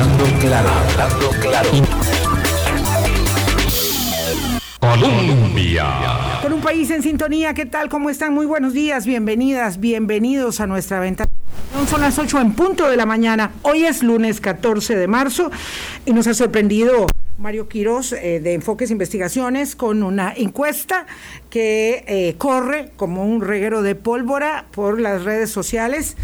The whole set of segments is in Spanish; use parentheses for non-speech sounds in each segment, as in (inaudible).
Hablando claro, hablando claro. Colombia. Con un país en sintonía, ¿qué tal? ¿Cómo están? Muy buenos días, bienvenidas, bienvenidos a nuestra venta. Son las 8 en punto de la mañana. Hoy es lunes 14 de marzo y nos ha sorprendido Mario Quiroz eh, de Enfoques Investigaciones con una encuesta que eh, corre como un reguero de pólvora por las redes sociales.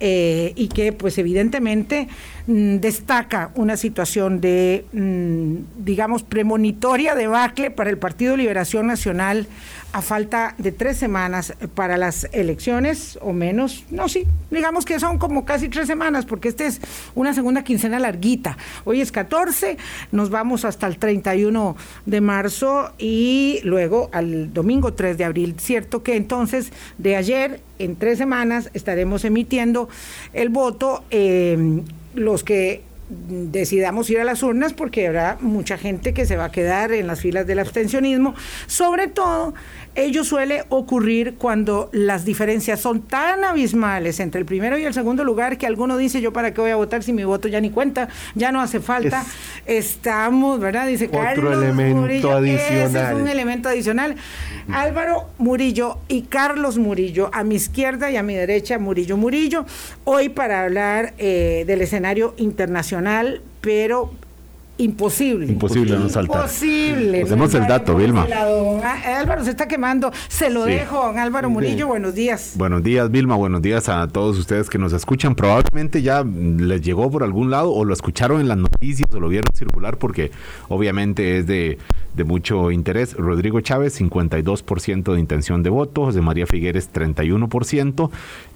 Eh, y que pues evidentemente mm, destaca una situación de, mm, digamos, premonitoria debacle para el Partido Liberación Nacional a falta de tres semanas para las elecciones o menos, no, sí, digamos que son como casi tres semanas porque esta es una segunda quincena larguita. Hoy es 14, nos vamos hasta el 31 de marzo y luego al domingo 3 de abril. Cierto que entonces de ayer en tres semanas estaremos emitiendo el voto. Eh, los que decidamos ir a las urnas porque habrá mucha gente que se va a quedar en las filas del abstencionismo, sobre todo ello suele ocurrir cuando las diferencias son tan abismales entre el primero y el segundo lugar que alguno dice yo para qué voy a votar si mi voto ya ni cuenta, ya no hace falta. Estamos, ¿verdad? Dice otro elemento adicional. es un elemento adicional. Álvaro Murillo y Carlos Murillo, a mi izquierda y a mi derecha, Murillo Murillo, hoy para hablar eh, del escenario internacional, pero Imposible. Imposible no saltar. Imposible. Hacemos el dato, Vilma. Álvaro se está quemando. Se lo dejo, don Álvaro Murillo. Buenos días. Buenos días, Vilma. Buenos días a todos ustedes que nos escuchan. Probablemente ya les llegó por algún lado o lo escucharon en las noticias o lo vieron circular porque obviamente es de, de mucho interés. Rodrigo Chávez, 52% de intención de voto. José María Figueres, 31%.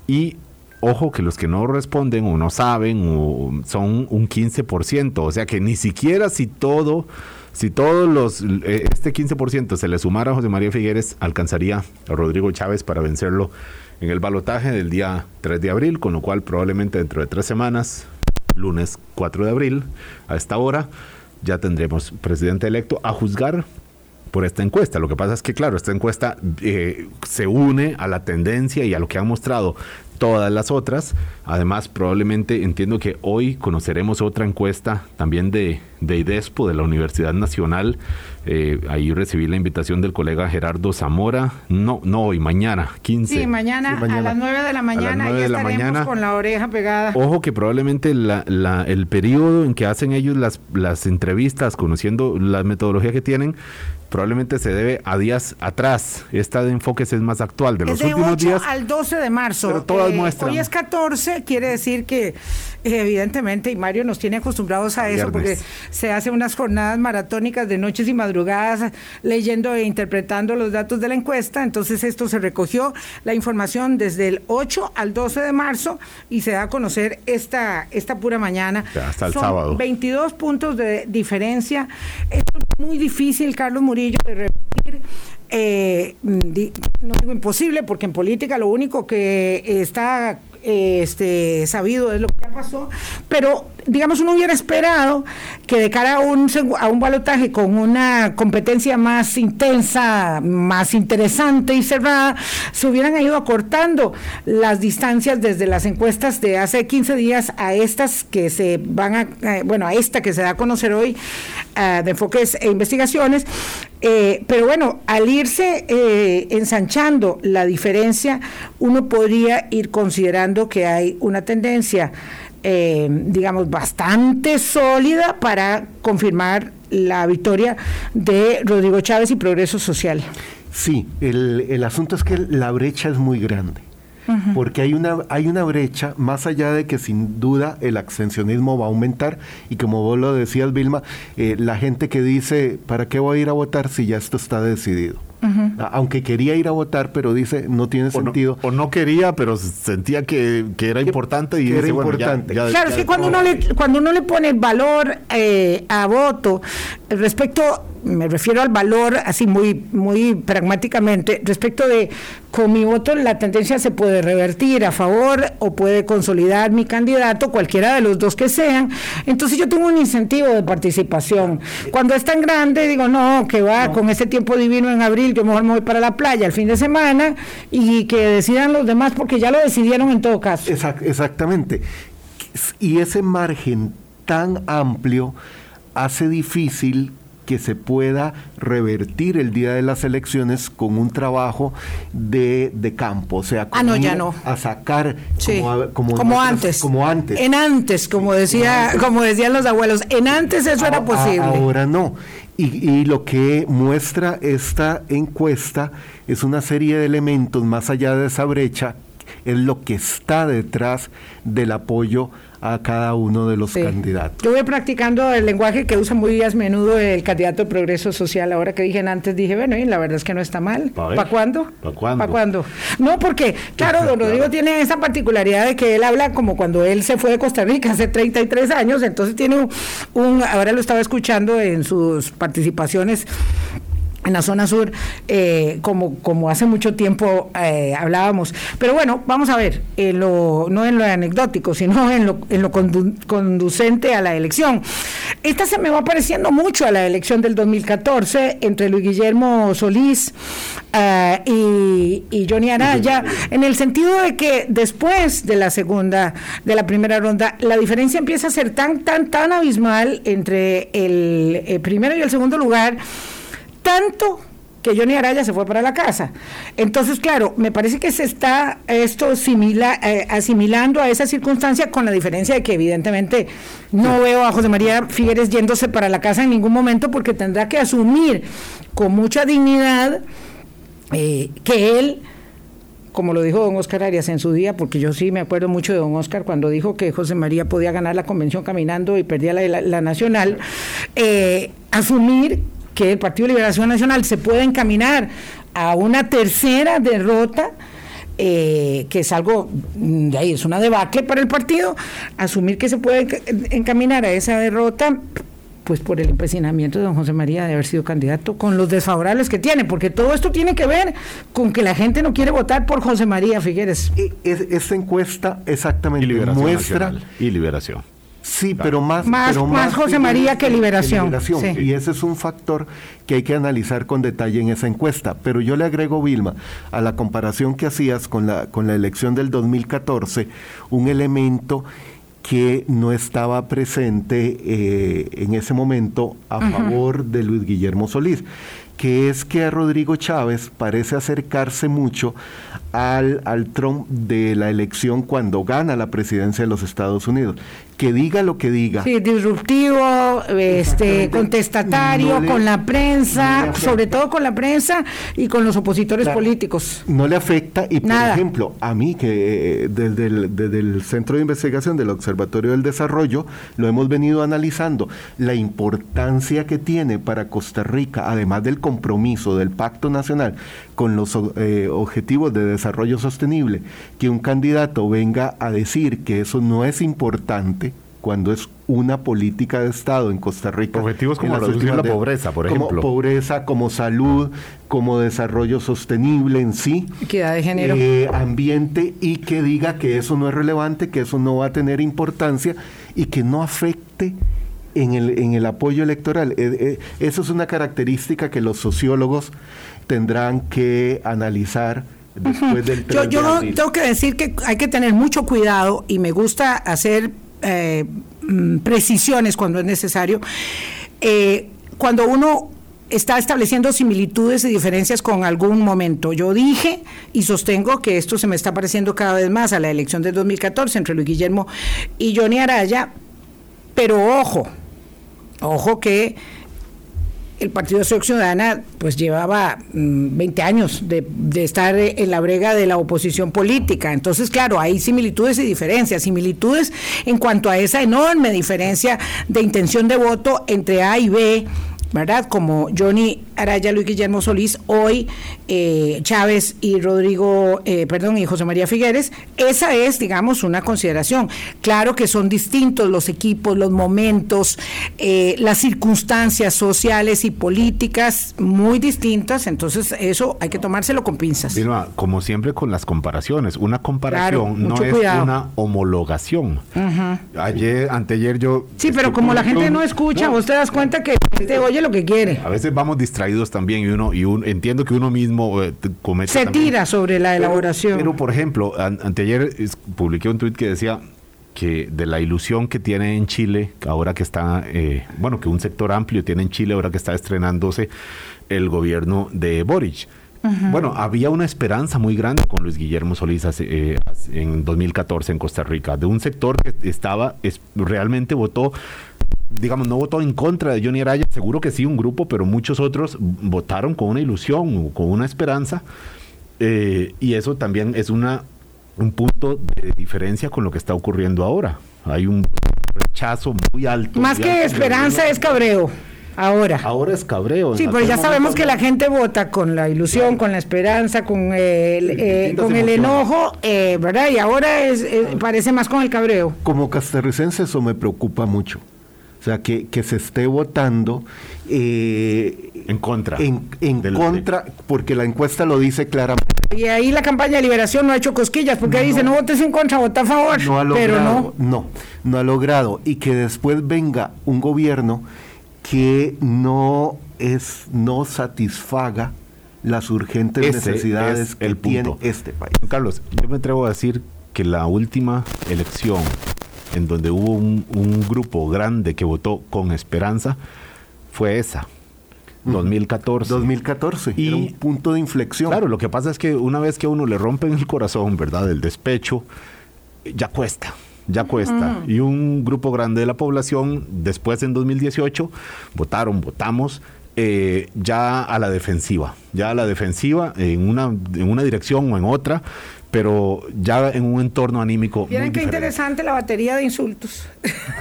Y ojo que los que no responden o no saben o son un 15%, o sea que ni siquiera si todo, si todos los, eh, este 15% se le sumara a José María Figueres, alcanzaría a Rodrigo Chávez para vencerlo en el balotaje del día 3 de abril, con lo cual probablemente dentro de tres semanas, lunes 4 de abril, a esta hora, ya tendremos presidente electo a juzgar por esta encuesta. Lo que pasa es que, claro, esta encuesta eh, se une a la tendencia y a lo que han mostrado todas las otras. Además, probablemente entiendo que hoy conoceremos otra encuesta también de, de IDESPO, de la Universidad Nacional. Eh, ahí recibí la invitación del colega Gerardo Zamora. No, no hoy, mañana, 15. Sí, mañana, a las 9 de la mañana. ya estaremos mañana. con la oreja pegada. Ojo que probablemente la, la, el periodo en que hacen ellos las, las entrevistas, conociendo la metodología que tienen, probablemente se debe a días atrás. Esta de enfoques es más actual, de los de últimos 8 días. al 12 de marzo. Pero todas eh, muestran. Hoy es 14, quiere decir que evidentemente, y Mario nos tiene acostumbrados a eso, porque se hacen unas jornadas maratónicas de noches y madrugadas leyendo e interpretando los datos de la encuesta. Entonces esto se recogió la información desde el 8 al 12 de marzo y se da a conocer esta, esta pura mañana. hasta el Son sábado. 22 puntos de diferencia. Es muy difícil, Carlos Murillo de repetir. Eh, no digo imposible, porque en política lo único que está este, sabido es lo que ya pasó, pero digamos uno hubiera esperado que de cara a un, a un balotaje con una competencia más intensa, más interesante y cerrada, se hubieran ido acortando las distancias desde las encuestas de hace 15 días a estas que se van a, eh, bueno, a esta que se da a conocer hoy uh, de enfoques e investigaciones, eh, pero bueno, al irse eh, ensanchando la diferencia, uno podría ir considerando que hay una tendencia, eh, digamos, bastante sólida para confirmar la victoria de Rodrigo Chávez y Progreso Social. Sí, el, el asunto es que la brecha es muy grande. Porque hay una, hay una brecha, más allá de que sin duda el abstencionismo va a aumentar, y como vos lo decías, Vilma, eh, la gente que dice, ¿para qué voy a ir a votar si ya esto está decidido? Aunque quería ir a votar, pero dice, no tiene o sentido. No, o no quería, pero sentía que, que era importante y que era dice, bueno, ya- importante. ya- Claro, es que cuando uno le, cuando uno le pone valor eh, a voto, respecto, me refiero al valor así muy, muy pragmáticamente, respecto de con mi voto la tendencia se puede revertir a favor o puede consolidar mi candidato, cualquiera de los dos que sean, entonces yo tengo un incentivo de participación. Cuando es tan grande, digo, no, que va con ese tiempo divino en abril, yo mejor me voy para la playa el fin de semana y que decidan los demás porque ya lo decidieron en todo caso. Exact- exactamente. Y ese margen tan amplio hace difícil que se pueda revertir el día de las elecciones con un trabajo de, de campo, o sea, Ah, no, ya no. a sacar Sí, como, a- como como nuestras- antes. como antes. En antes, como decía, como decían los abuelos, en antes eso era a- posible. Ahora no. Y, y lo que muestra esta encuesta es una serie de elementos más allá de esa brecha, es lo que está detrás del apoyo a cada uno de los Sí. candidatos. Yo voy practicando el lenguaje que usa muy a menudo el candidato de Progreso Social. Ahora que dije antes, dije, bueno, y la verdad es que no está mal. ¿Para cuándo? ¿Pa' cuándo? ¿Para cuándo? No, porque, claro, (laughs) don Rodrigo tiene esa particularidad de que él habla como cuando él se fue de Costa Rica hace 33 años, entonces tiene un, un- ahora lo estaba escuchando en sus participaciones en la zona sur, eh, como, como hace mucho tiempo eh, hablábamos. Pero bueno, vamos a ver, en lo, no en lo anecdótico, sino en lo, en lo condu- conducente a la elección. Esta se me va pareciendo mucho a la elección del 2014 entre Luis Guillermo Solís ah, y, Johnny Araya, en el sentido de que después de la segunda, de la primera ronda, la diferencia empieza a ser tan, tan, tan abismal entre el primero y el segundo lugar tanto que Johnny Araya se fue para la casa. Entonces, claro, me parece que se está esto simila- eh, asimilando a esa circunstancia con la diferencia de que evidentemente no veo a José María Figueres yéndose para la casa en ningún momento porque tendrá que asumir con mucha dignidad eh, que él como lo dijo don Oscar Arias en su día, porque yo sí me acuerdo mucho de don Oscar cuando dijo que José María podía ganar la convención caminando y perdía la, la- la nacional, eh, asumir que el Partido de Liberación Nacional se puede encaminar a una tercera derrota. eh, que es algo, mm, de ahí es una debacle para el partido, asumir que se puede enca- encaminar a esa derrota, pues por el empecinamiento de don José María de haber sido candidato, con los desfavorables que tiene, porque todo esto tiene que ver con que la gente no quiere votar por José María Figueres. E- es- esta encuesta exactamente Y liberación muestra nacional. Y liberación. Sí, pero más, Más- pero más José María que Liberación, sí. Y ese es un factor que hay que analizar con detalle en esa encuesta. Pero yo le agrego, Vilma, a la comparación que hacías con la, con la elección del 2014, un elemento que no estaba presente eh, en ese momento a favor de Luis Guillermo Solís, que es que a Rodrigo Chávez parece acercarse mucho al, al Trump de la elección cuando gana la presidencia de los Estados Unidos. Que diga lo que diga. Sí, disruptivo, este, contestatario, No le- con la prensa, sobre todo con la prensa y con los opositores políticos. No le afecta y, por Nada. ejemplo, a mí que eh, desde el, desde el Centro de Investigación del Observatorio del Desarrollo lo hemos venido analizando, la importancia que tiene para Costa Rica, además del compromiso del Pacto Nacional con los eh, Objetivos de Desarrollo Sostenible, que un candidato venga a decir que eso no es importante cuando es una política de Estado en Costa Rica. Objetivos como reducir la de- pobreza, por como ejemplo. pobreza, como salud, como desarrollo sostenible en sí. Equidad de género. eh, ambiente y que diga que eso no es relevante, que eso no va a tener importancia y que no afecte en el, en el apoyo electoral. Eh, eh, eso es una característica que los sociólogos tendrán que analizar después del 3 Yo, de yo tengo que decir que hay que tener mucho cuidado y me gusta hacer eh, mm, precisiones cuando es necesario. Eh, cuando uno está estableciendo similitudes y diferencias con algún momento. Yo dije y sostengo que esto se me está pareciendo cada vez más a la elección del 2014 entre Luis Guillermo y Johnny Araya, pero ojo, ojo que el Partido Acción Ciudadana pues llevaba mm, 20 años de, de estar en la brega de la oposición política. Entonces, claro, hay similitudes y diferencias. Similitudes en cuanto a esa enorme diferencia de intención de voto entre A y B. ¿Verdad? Como Johnny Araya, Luis Guillermo Solís, hoy eh, Chávez y Rodrigo, eh, perdón, y José María Figueres, esa es, digamos, una consideración. Claro que son distintos los equipos, los momentos, eh, las circunstancias sociales y políticas muy distintas, entonces eso hay que tomárselo con pinzas. Vilma, como siempre con las comparaciones, una comparación Claro, no es cuidado. una homologación. Ayer, anteayer yo... Sí, pero como la gente no escucha, No, vos te das cuenta que gente oye lo que quiere. A veces vamos distraídos también y uno y un, entiendo que uno mismo eh, t- comete Se también- tira sobre la elaboración. Pero, por ejemplo, an- anteayer publiqué un tuit que decía que de la ilusión que tiene en Chile, ahora que está, eh, bueno, que un sector amplio tiene en Chile, ahora que está estrenándose el gobierno de Boric. Bueno, había una esperanza muy grande con Luis Guillermo Solís eh, en 2014 en Costa Rica, de un sector que estaba, es, realmente votó digamos, no votó en contra de Johnny Araya, seguro que sí, un grupo, pero muchos otros votaron con una ilusión, con una esperanza, eh, y eso también es una, un punto de diferencia con lo que está ocurriendo ahora. Hay un rechazo muy alto. Más que esperanza es cabreo. Ahora. Ahora es cabreo. Sí, pero ya sabemos que la gente vota con la ilusión, con la esperanza, con el, eh, con el enojo, eh, ¿verdad? Y ahora es, parece más con el cabreo. Como castarricense eso me preocupa mucho. O sea, que, que se esté votando eh, en contra. En, contra, porque la encuesta lo dice claramente. Y ahí la campaña de liberación no ha hecho cosquillas, porque ahí dice, no votes en contra, vota a favor. No ha logrado, pero no. No, no ha logrado. Y que después venga un gobierno que no es, no satisfaga las urgentes necesidades que tiene este país. Carlos, yo me atrevo a decir que la última elección en donde hubo un, grupo grande que votó con esperanza, fue esa. 2014. 2014, y era un punto de inflexión. Claro, lo que pasa es que una vez que a uno le rompen el corazón, ¿verdad? El despecho, ya cuesta, ya cuesta. Y un grupo grande de la población, después en 2018, votaron, votamos, eh, ya a la defensiva, ya a la defensiva en una, en una dirección o en otra, pero ya en un entorno anímico. Miren qué interesante la batería de insultos.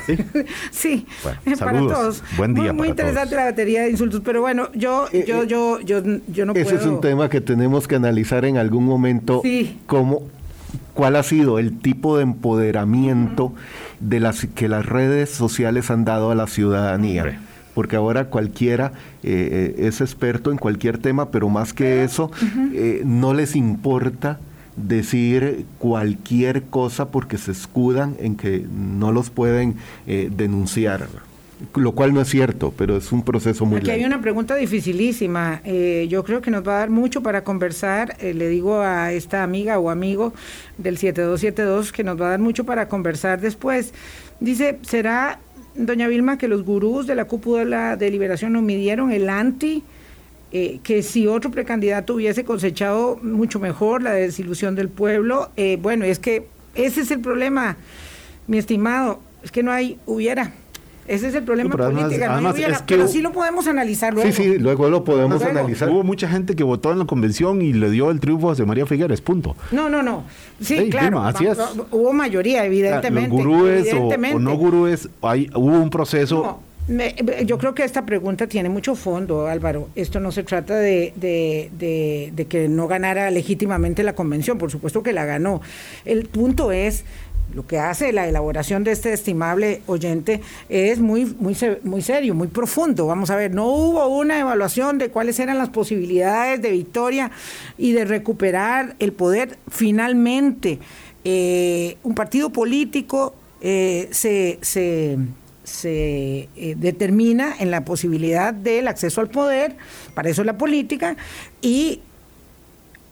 ¿Sí? (laughs) sí, bueno, para todos. Buen día. Muy, muy interesante la batería de insultos, pero bueno, yo, eh, yo, eh, yo, yo, yo no ese puedo. Ese es un tema que tenemos que analizar en algún momento. Sí. Cómo, cuál ha sido el tipo de empoderamiento de las que las redes sociales han dado a la ciudadanía. porque ahora cualquiera eh, es experto en cualquier tema, pero más que eso, no les importa decir cualquier cosa porque se escudan en que no los pueden eh, denunciar lo cual no es cierto, pero es un proceso muy Aquí hay una pregunta dificilísima. Eh, yo creo que nos va a dar mucho para conversar. Eh, le digo a esta amiga o amigo del 7272 que nos va a dar mucho para conversar después. Dice, ¿será, doña Vilma, que los gurús de la cúpula de liberación no midieron el anti eh, que si otro precandidato hubiese cosechado mucho mejor la desilusión del pueblo, eh, bueno, es que ese es el problema, mi estimado, es que no hay, hubiera. Ese es el problema político, no pero sí lo podemos analizar luego. Sí, sí, luego lo podemos analizar. Hubo mucha gente que votó en la convención y le dio el triunfo a José María Figueres, punto. No, no, no. Sí, claro. así es. Hubo mayoría, evidentemente. Los gurúes O, no gurúes, hay, hubo un proceso yo creo que esta pregunta tiene mucho fondo, Álvaro. Esto no se trata de, de, que no ganara legítimamente la convención, por supuesto que la ganó. El punto es lo que hace la elaboración de este estimable oyente es muy, muy, muy serio, muy profundo. Vamos a ver, no hubo una evaluación de cuáles eran las posibilidades de victoria y de recuperar el poder. Finalmente, eh, un partido político eh, se, se se eh, determina en la posibilidad del acceso al poder, para eso la política, y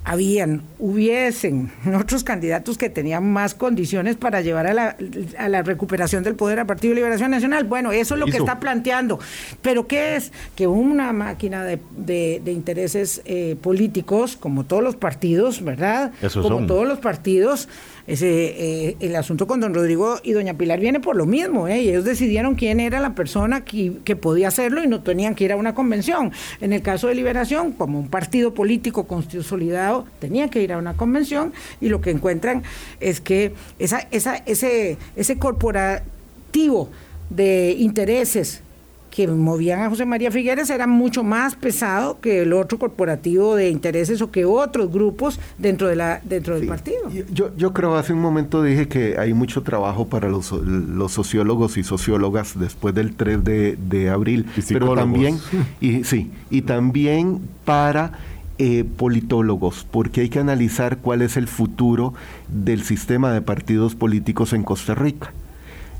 habían, hubiesen otros candidatos que tenían más condiciones para llevar a la, a la recuperación del poder al Partido de Liberación Nacional. Bueno, eso es lo que está planteando. Pero ¿qué es? Que una máquina de, de, intereses eh, políticos, como todos los partidos, ¿verdad? como todos los partidos, ese, eh, el asunto con don Rodrigo y doña Pilar viene por lo mismo, ¿eh? ellos decidieron quién era la persona que, que, podía hacerlo y no tenían que ir a una convención. En el caso de Liberación, como un partido político consolidado, tenía que ir a una convención y lo que encuentran es que esa, ese, ese corporativo de intereses que movían a José María Figueres era mucho más pesado que el otro corporativo de intereses o que otros grupos dentro de la dentro del partido. Yo, yo creo, hace un momento dije que hay mucho trabajo para los, los sociólogos y sociólogas después del 3 de, de abril, pero también, (laughs) y, sí, y también para eh, politólogos, porque hay que analizar cuál es el futuro del sistema de partidos políticos en Costa Rica.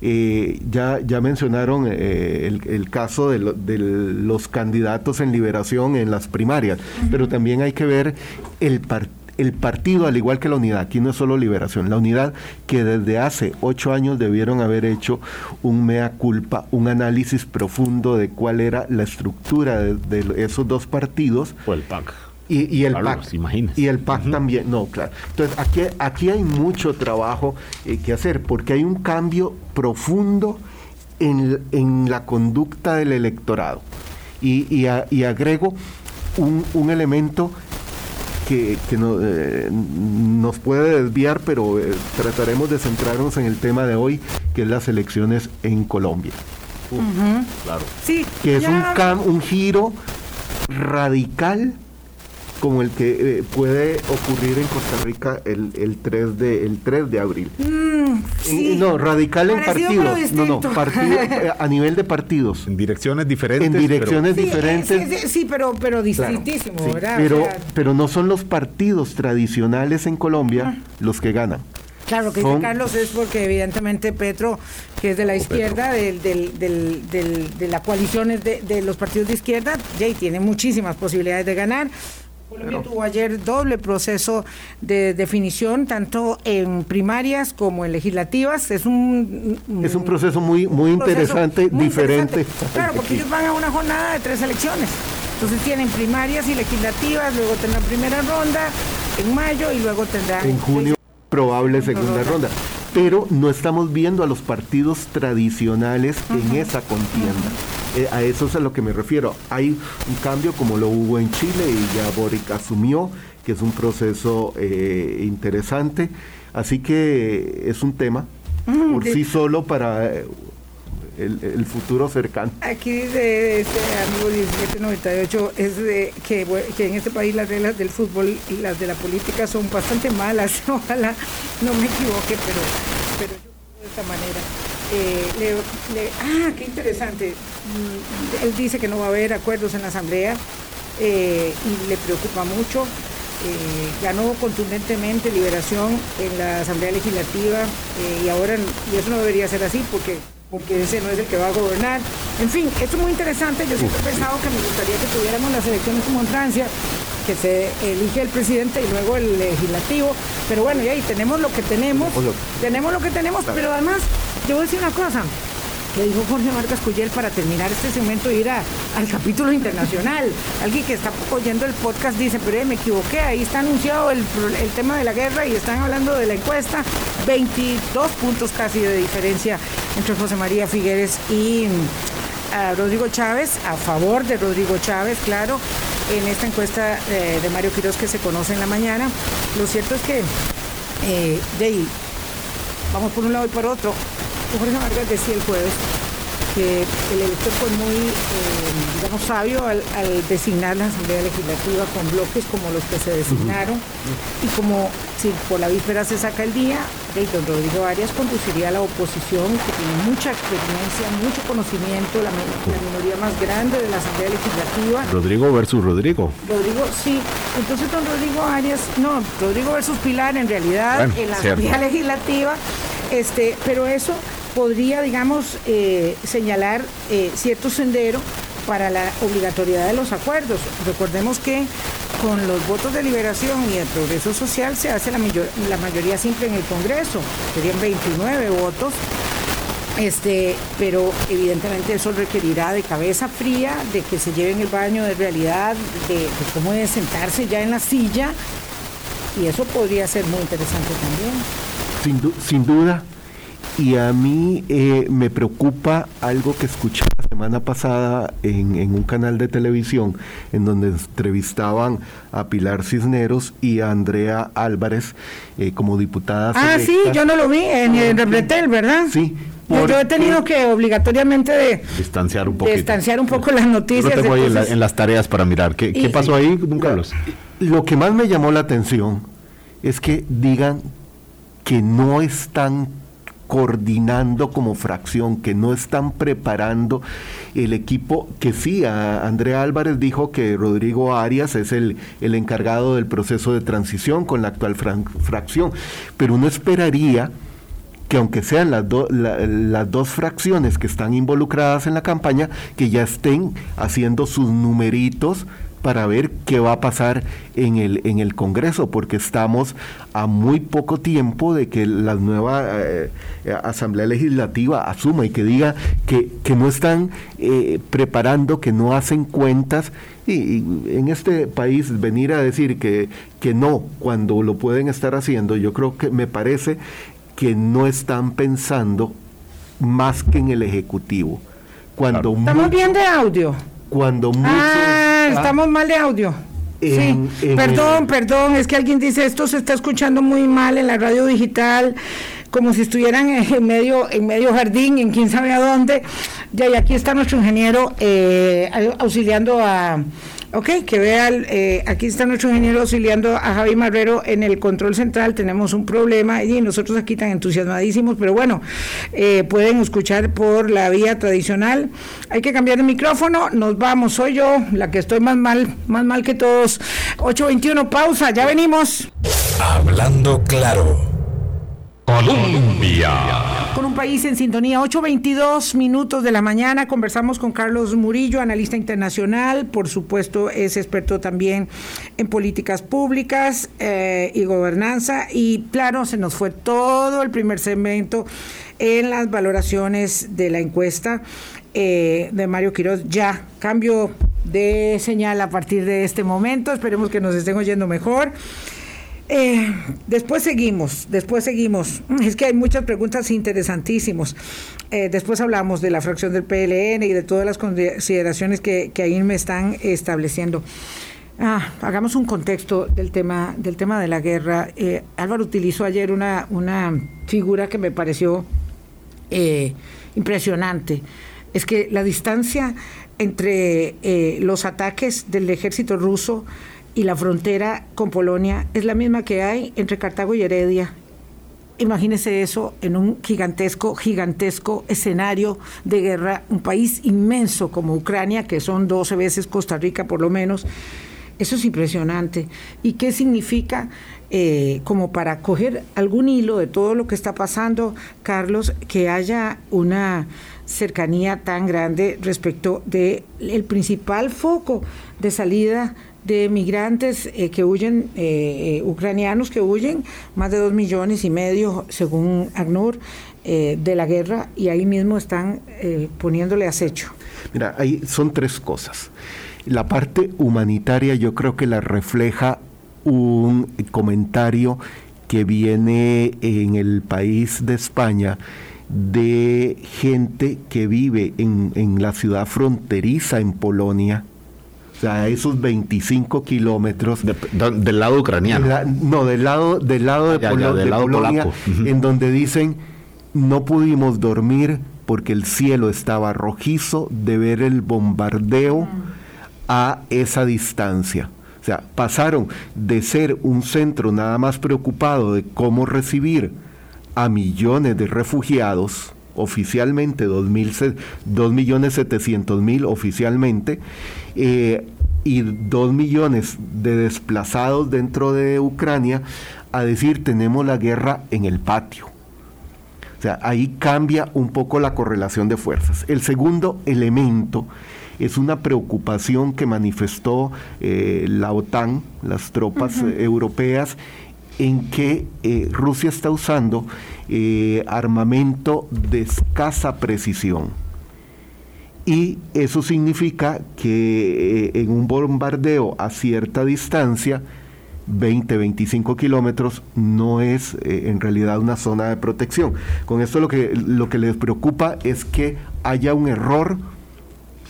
Eh, ya, ya mencionaron eh, el, caso de, los candidatos en liberación en las primarias, pero también hay que ver el, el partido, al igual que la unidad, aquí no es solo liberación, la unidad que desde hace ocho años debieron haber hecho un mea culpa, un análisis profundo de cuál era la estructura de, esos dos partidos. O el PAC. Y, el PAC. Y el PAC también, no, claro. Entonces, aquí, aquí hay mucho trabajo eh, que hacer, porque hay un cambio profundo en, en la conducta del electorado. Y, y, agrego un, un elemento que, eh, nos puede desviar, pero eh, trataremos de centrarnos en el tema de hoy, que es las elecciones en Colombia. Claro. Sí, que es un, un giro radical como el que eh, puede ocurrir en Costa Rica el, el, 3, de, el 3 de abril. Mm, no, radical en partidos. No, no, (laughs) eh, a nivel de partidos. En direcciones diferentes. En direcciones diferentes. Sí, pero, pero distintísimo, Pero, pero no son los partidos tradicionales en Colombia los que ganan. Claro, que dice Carlos es porque evidentemente Petro, que es de la izquierda, del, del, del, de la coalición de, de, los partidos de izquierda, ya tiene muchísimas posibilidades de ganar. Colombia tuvo ayer doble proceso de definición, tanto en primarias como en legislativas. Es un es un proceso muy muy interesante, diferente. Claro, porque ellos van a una jornada de tres elecciones. Entonces tienen primarias y legislativas, luego tendrán primera ronda en mayo y luego tendrán en junio probable segunda ronda. Pero no estamos viendo a los partidos tradicionales en esa contienda. A eso es a lo que me refiero. Hay un cambio como lo hubo en Chile y ya Boric asumió, que es un proceso eh, interesante. Así que es un tema por sí solo para eh, el, futuro cercano. Aquí dice este amigo 1798 es de que, que, en este país las reglas del fútbol y las de la política son bastante malas. (laughs) Ojalá no me equivoque, pero, pero yo de esta manera. Eh, ah, qué interesante. Mm, él dice que no va a haber acuerdos en la Asamblea eh, y le preocupa mucho. Eh, ganó contundentemente liberación en la Asamblea Legislativa y ahora, y eso no debería ser así porque porque ese no es el que va a gobernar. En fin, esto es muy interesante. Yo siempre he pensado que me gustaría que tuviéramos las elecciones como en Francia, que se elige el presidente y luego el legislativo. Pero bueno, y ahí tenemos lo que tenemos, tenemos lo que tenemos, pero además, yo voy a decir una cosa que dijo Jorge Marcas Cuyel para terminar este segmento ir a, al capítulo internacional. Alguien que está oyendo el podcast dice, pero eh, me equivoqué, ahí está anunciado el, el, tema de la guerra y están hablando de la encuesta, 22 puntos casi de diferencia entre José María Figueres y mm, Rodrigo Chávez, a favor de Rodrigo Chávez, claro, en esta encuesta eh, de Mario Quiroz que se conoce en la mañana. Lo cierto es que, eh, de ahí, vamos por un lado y por otro, Jorge Vargas decía el jueves que el elector fue muy, eh, digamos, sabio al, designar la Asamblea Legislativa con bloques como los que se designaron y como si por la víspera se saca el día, don Rodrigo Arias conduciría a la oposición que tiene mucha experiencia, mucho conocimiento, la, minoría más grande de la Asamblea Legislativa. Rodrigo versus Rodrigo. Rodrigo, sí. Entonces don Rodrigo Arias, no, Rodrigo versus Pilar en realidad en la Asamblea Legislativa, este, pero eso podría, digamos, eh, señalar eh, cierto sendero para la obligatoriedad de los acuerdos. Recordemos que con los votos de liberación y el progreso social se hace la, la mayoría simple en el Congreso, serían 29 votos. Este, pero evidentemente eso requerirá de cabeza fría, de que se lleven el baño de realidad, de, cómo es sentarse ya en la silla, y eso podría ser muy interesante también. Sin duda, y a mí eh, me preocupa algo que escuché la semana pasada en, un canal de televisión en donde entrevistaban a Pilar Cisneros y a Andrea Álvarez eh, como diputadas. Ah, sí, yo no lo vi en el Repretel, ¿verdad? Sí. Yo, he tenido que obligatoriamente de distanciar un poco distanciar un poco las noticias. Yo tengo ahí en, las tareas para mirar. ¿Qué, ¿qué pasó ahí, don Carlos? Lo que más me llamó la atención es que digan que no están coordinando como fracción, que no están preparando el equipo, que sí, Andrea Álvarez dijo que Rodrigo Arias es el, el encargado del proceso de transición con la actual fracción, pero uno esperaría que aunque sean las, las dos fracciones que están involucradas en la campaña, que ya estén haciendo sus numeritos para ver qué va a pasar en el, en el Congreso, porque estamos a muy poco tiempo de que la nueva eh, Asamblea Legislativa asuma y que diga que, que no están eh, preparando, que no hacen cuentas. Y, en este país venir a decir que, que no, cuando lo pueden estar haciendo, yo creo que me parece que no están pensando más que en el Ejecutivo. Cuando Estamos bien de audio. Cuando muchos... Ah, estamos mal de audio. sí, perdón, perdón, es que alguien dice esto se está escuchando muy mal en la radio digital, como si estuvieran en medio, en medio jardín, en quién sabe a dónde. Ya, y aquí está nuestro ingeniero eh, auxiliando a, Ok, que vean, eh, aquí está nuestro ingeniero auxiliando a Javi Marrero en el control central, tenemos un problema y nosotros aquí tan entusiasmadísimos, pero bueno, eh, pueden escuchar por la vía tradicional. Hay que cambiar el micrófono, nos vamos, soy yo la que estoy más mal, más mal que todos. 821, pausa, ya venimos. Hablando claro. Colombia. Con un país en sintonía, 8.22 minutos de la mañana, conversamos con Carlos Murillo, analista internacional, por supuesto es experto también en políticas públicas eh, y gobernanza, y claro, se nos fue todo el primer segmento en las valoraciones de la encuesta eh, de Mario Quiroz. Ya, cambio de señal a partir de este momento, esperemos que nos estén oyendo mejor. Eh, después seguimos, después seguimos. Es que hay muchas preguntas interesantísimas. Eh, después hablamos de la fracción del PLN y de todas las consideraciones que, ahí me están estableciendo. Ah, hagamos un contexto del tema, del tema de la guerra. Eh, Álvaro utilizó ayer una, una figura que me pareció impresionante. Es que la distancia entre los ataques del ejército ruso y la frontera con Polonia es la misma que hay entre Cartago y Heredia. Imagínese eso en un gigantesco, gigantesco escenario de guerra, un país inmenso como Ucrania, que son 12 veces Costa Rica por lo menos. Eso es impresionante. ¿Y qué significa eh, como para coger algún hilo de todo lo que está pasando, Carlos, que haya una cercanía tan grande respecto del el principal foco de salida de migrantes eh, que huyen, eh, eh, ucranianos que huyen, más de dos millones y medio, según ACNUR, de la guerra, y ahí mismo están poniéndole acecho. Mira, ahí son tres cosas. La parte humanitaria yo creo que la refleja un comentario que viene en el país de España de gente que vive en, en la ciudad fronteriza en Polonia, o sea, esos 25 kilómetros. del lado ucraniano. no, del lado, del lado de, ah, Polonia, en donde dicen, no pudimos dormir porque el cielo estaba rojizo de ver el bombardeo a esa distancia. O sea, pasaron de ser un centro nada más preocupado de cómo recibir a millones de refugiados, oficialmente 2.700.000 oficialmente, eh, y 2 millones de desplazados dentro de Ucrania, a decir tenemos la guerra en el patio. O sea, ahí cambia un poco la correlación de fuerzas. El segundo elemento es una preocupación que manifestó eh, la OTAN, las tropas europeas, en que eh, Rusia está usando eh, armamento de escasa precisión. Y eso significa que eh, en un bombardeo a cierta distancia, 20, 25 kilómetros, no es en realidad una zona de protección. Con esto lo que, lo que les preocupa es que haya un error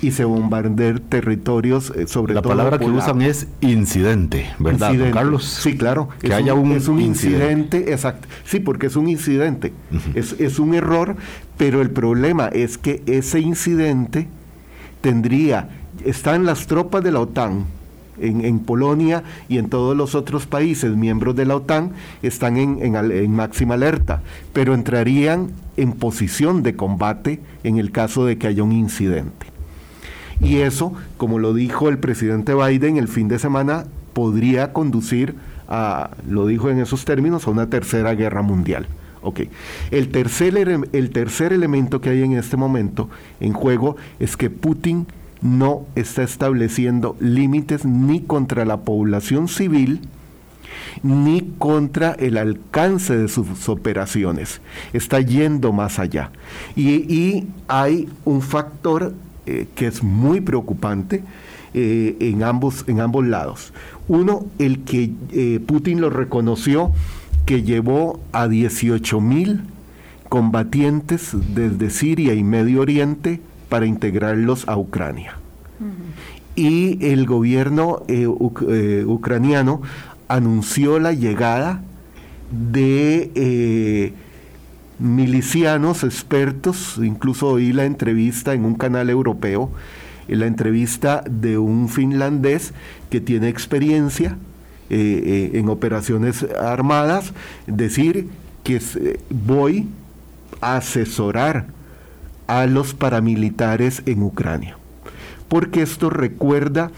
y se bombardear territorios, eh, sobre la todo. La palabra que usan es incidente, ¿verdad, Carlos? Sí, claro. Que haya un, es un incidente, exacto. Sí, porque es un incidente. es, es un error, pero el problema es que ese incidente tendría, están las tropas de la OTAN, en, en, Polonia y en todos los otros países miembros de la OTAN están en, en, en, máxima alerta, pero entrarían en posición de combate en el caso de que haya un incidente. Y eso, como lo dijo el presidente Biden el fin de semana, podría conducir a, lo dijo en esos términos, a una tercera guerra mundial. El, tercer, el tercer elemento que hay en este momento en juego es que Putin no está estableciendo límites ni contra la población civil, ni contra el alcance de sus operaciones. Está yendo más allá. Y, hay un factor eh, que es muy preocupante eh, en, ambos, en ambos lados. Uno, el que eh, Putin lo reconoció, que llevó a 18 mil combatientes desde Siria y Medio Oriente para integrarlos a Ucrania. Y el gobierno ucraniano anunció la llegada de milicianos expertos, incluso oí la entrevista en un canal europeo, la entrevista de un finlandés que tiene experiencia eh, eh, en operaciones armadas, decir que voy a asesorar a los paramilitares en Ucrania. Porque esto recuerda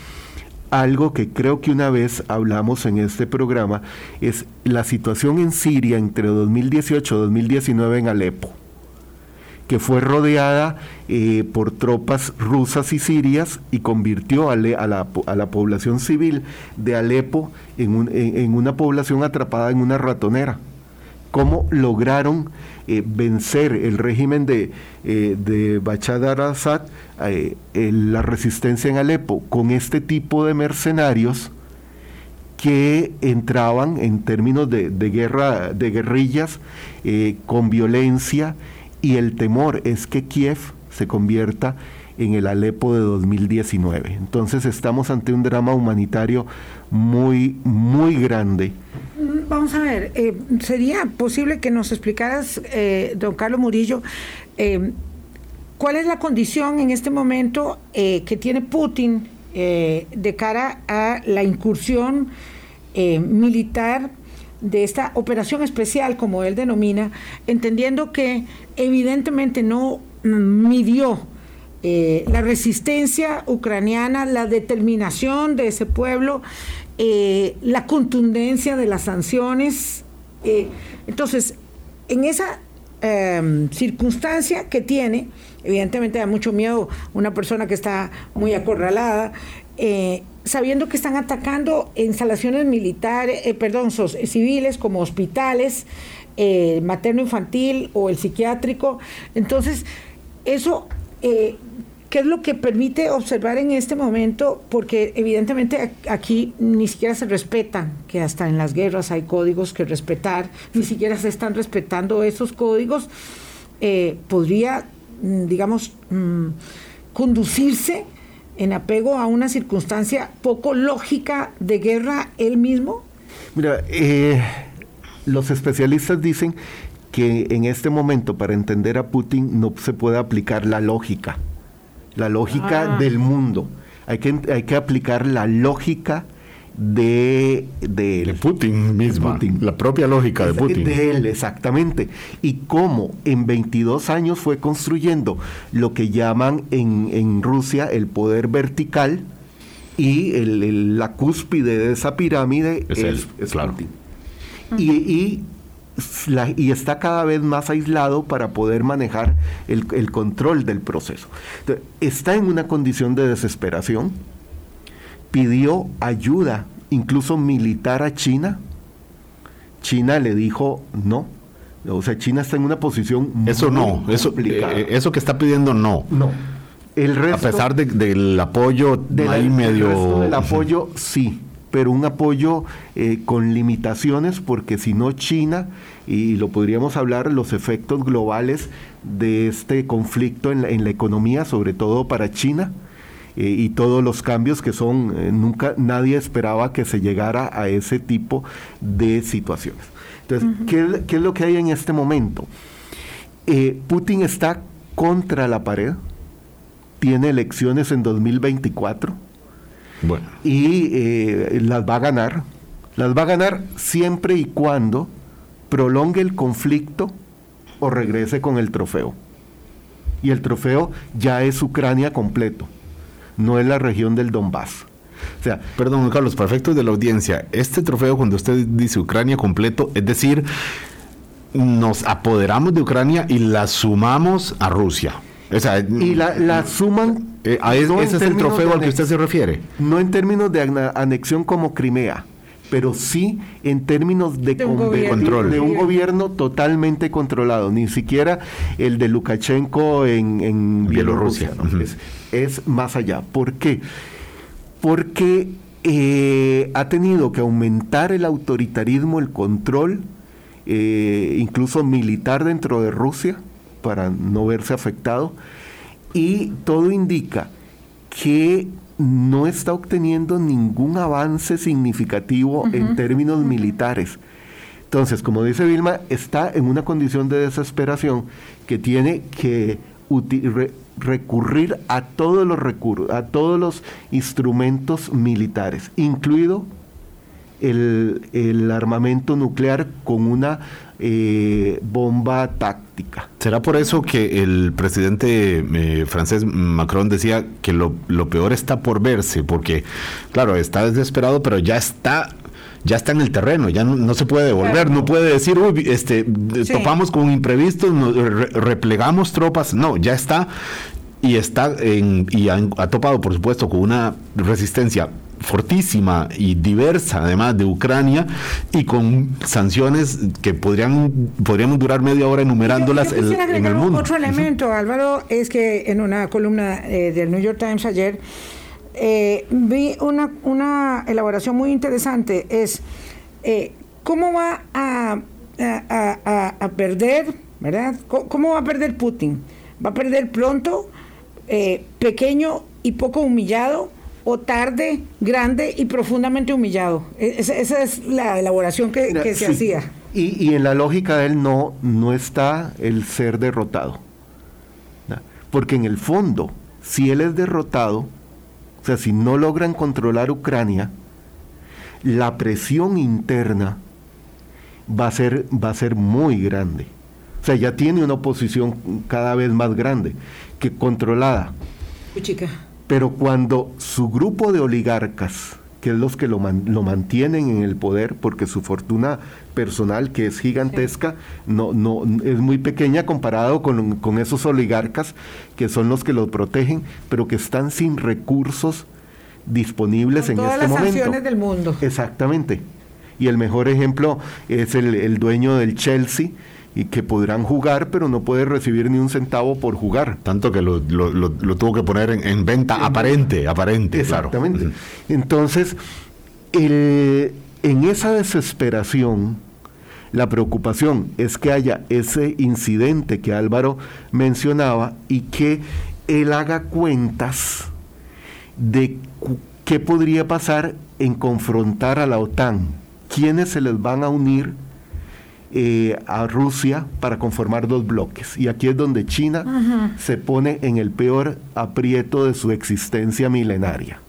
algo que creo que una vez hablamos en este programa, es la situación en Siria entre 2018 y 2019 en Alepo, que fue rodeada eh, por tropas rusas y sirias y convirtió a, la, población civil de Alepo en una población atrapada en una ratonera. Cómo lograron eh, vencer el régimen de, eh, de Bashar al-Assad, eh, la resistencia en Alepo, con este tipo de mercenarios que entraban en términos de, guerra, de guerrillas, con violencia, y el temor es que Kiev se convierta en el Alepo de 2019. Entonces estamos ante un drama humanitario muy, muy grande Vamos a ver, eh, ¿sería posible que nos explicaras, eh, don Carlos Murillo, eh, cuál es la condición en este momento que tiene Putin de cara a la incursión militar de esta operación especial, como él denomina, entendiendo que evidentemente no midió la resistencia ucraniana, la determinación de ese pueblo eh, la contundencia de las sanciones. Eh, entonces, en esa em, circunstancia que tiene, evidentemente da mucho miedo una persona que está muy acorralada, eh, sabiendo que están atacando instalaciones militares, perdón, civiles como hospitales, materno-infantil o el psiquiátrico. Entonces, eso ¿Qué es lo que permite observar en este momento? Porque evidentemente aquí ni siquiera se respetan, que hasta en las guerras hay códigos que respetar, ni siquiera se están respetando esos códigos. Eh, podría, mm, digamos, mm, conducirse en apego a una circunstancia poco lógica de guerra él mismo? Mira, eh, los especialistas dicen que en este momento para entender a Putin no se puede aplicar la lógica la lógica ah. del mundo. Hay que, hay que aplicar la lógica de, de, Putin misma, la propia lógica de Putin. De él, exactamente. Y cómo en 22 años fue construyendo lo que llaman en, en Rusia el poder vertical y el, la cúspide de esa pirámide es, Putin. Y, y y está cada vez más aislado para poder manejar el, control del proceso. está en una condición de desesperación, pidió ayuda, incluso militar a China. China le dijo no. O sea, China está en una posición eso no, eso, eh, eso que está pidiendo no. No. El resto, a pesar del apoyo de medio... del apoyo sí pero un apoyo eh, con limitaciones, porque si no China, y lo podríamos hablar, los efectos globales de este conflicto en la, economía, sobre todo para China, eh, y todos los cambios que son, eh, nunca nadie esperaba que se llegara a ese tipo de situaciones. Entonces, ¿qué, ¿qué, es lo que hay en este momento? Putin está contra la pared, tiene elecciones en 2024 y eh, las va a ganar. Las va a ganar siempre y cuando prolongue el conflicto o regrese con el trofeo. Y el trofeo ya es Ucrania completo, no es la región del Donbass. O sea, perdón, Carlos, perfecto de la audiencia. Este trofeo, cuando usted dice Ucrania completo, es decir, nos apoderamos de Ucrania y la sumamos a Rusia. Y la, suman. Eh, ese es el trofeo al que usted se refiere. No en términos de anexión como Crimea, pero sí en términos de, control. de un gobierno totalmente controlado. Ni siquiera el de Lukashenko en, Bielorrusia. es, más allá. ¿Por qué? Porque eh, ha tenido que aumentar el autoritarismo, el control, eh, incluso militar dentro de Rusia para no verse afectado. Y todo indica que no está obteniendo ningún avance significativo en términos militares. Entonces, como dice Vilma, está en una condición de desesperación que tiene que recurrir a todos los recursos, a todos los instrumentos militares, incluido el, armamento nuclear con una eh, bomba táctica. ¿Será por eso que el presidente eh, francés Macron decía que lo, peor está por verse? Porque, claro, está desesperado, pero ya está ya está en el terreno, ya no, se puede devolver, no puede decir, uy, este, topamos con imprevistos, replegamos tropas, no, ya está y está en, y ha topado, por supuesto, con una resistencia fortísima y diversa, además de Ucrania, y con sanciones que podrían podríamos durar media hora enumerándolas en el mundo. Otro elemento, Álvaro, es que en una columna eh, del New York Times ayer eh, vi una, una elaboración muy interesante, es eh, cómo va a, a, perder, ¿verdad? ¿Cómo va a perder Putin? ¿Va a perder pronto, pequeño y poco humillado? O tarde, grande y profundamente humillado. E, esa, es la elaboración que, se hacía. Y, en la lógica de él no, no está el ser derrotado. Porque en el fondo, si él es derrotado, o sea, si no logran controlar Ucrania, la presión interna va a ser, va a ser muy grande. O sea, ya tiene una oposición cada vez más grande, que controlada. chica pero cuando su grupo de oligarcas, que es los que lo, mantienen en el poder, porque su fortuna personal, que es gigantesca, no, no, es muy pequeña comparado con, esos oligarcas que son los que lo protegen, pero que están sin recursos disponibles en este momento. Todas las del mundo. Exactamente. Y el mejor ejemplo es el, el dueño del Chelsea, y que podrán jugar, pero no puede recibir ni un centavo por jugar. Tanto que lo, tuvo que poner en, venta aparente, aparente, Exactamente. Entonces, en esa desesperación, la preocupación es que haya ese incidente que Álvaro mencionaba y que él haga cuentas de qué podría pasar en confrontar a la OTAN, quiénes se les van a unir eh, a Rusia para conformar dos bloques. Y aquí es donde China se pone en el peor aprieto de su existencia milenaria,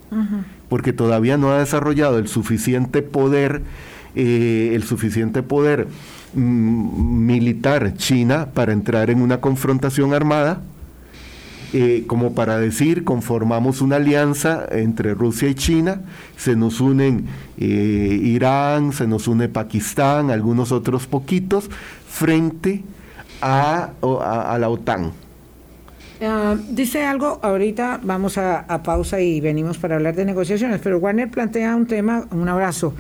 porque todavía no ha desarrollado el suficiente poder, eh, el suficiente poder mm, militar China para entrar en una confrontación armada eh, como para decir, conformamos una alianza entre Rusia y China, se nos unen eh, Irán, se nos une Pakistán, algunos otros poquitos, frente a, la OTAN. Ah, dice algo, ahorita vamos a, pausa y venimos para hablar de negociaciones, pero Warner plantea un tema, un abrazo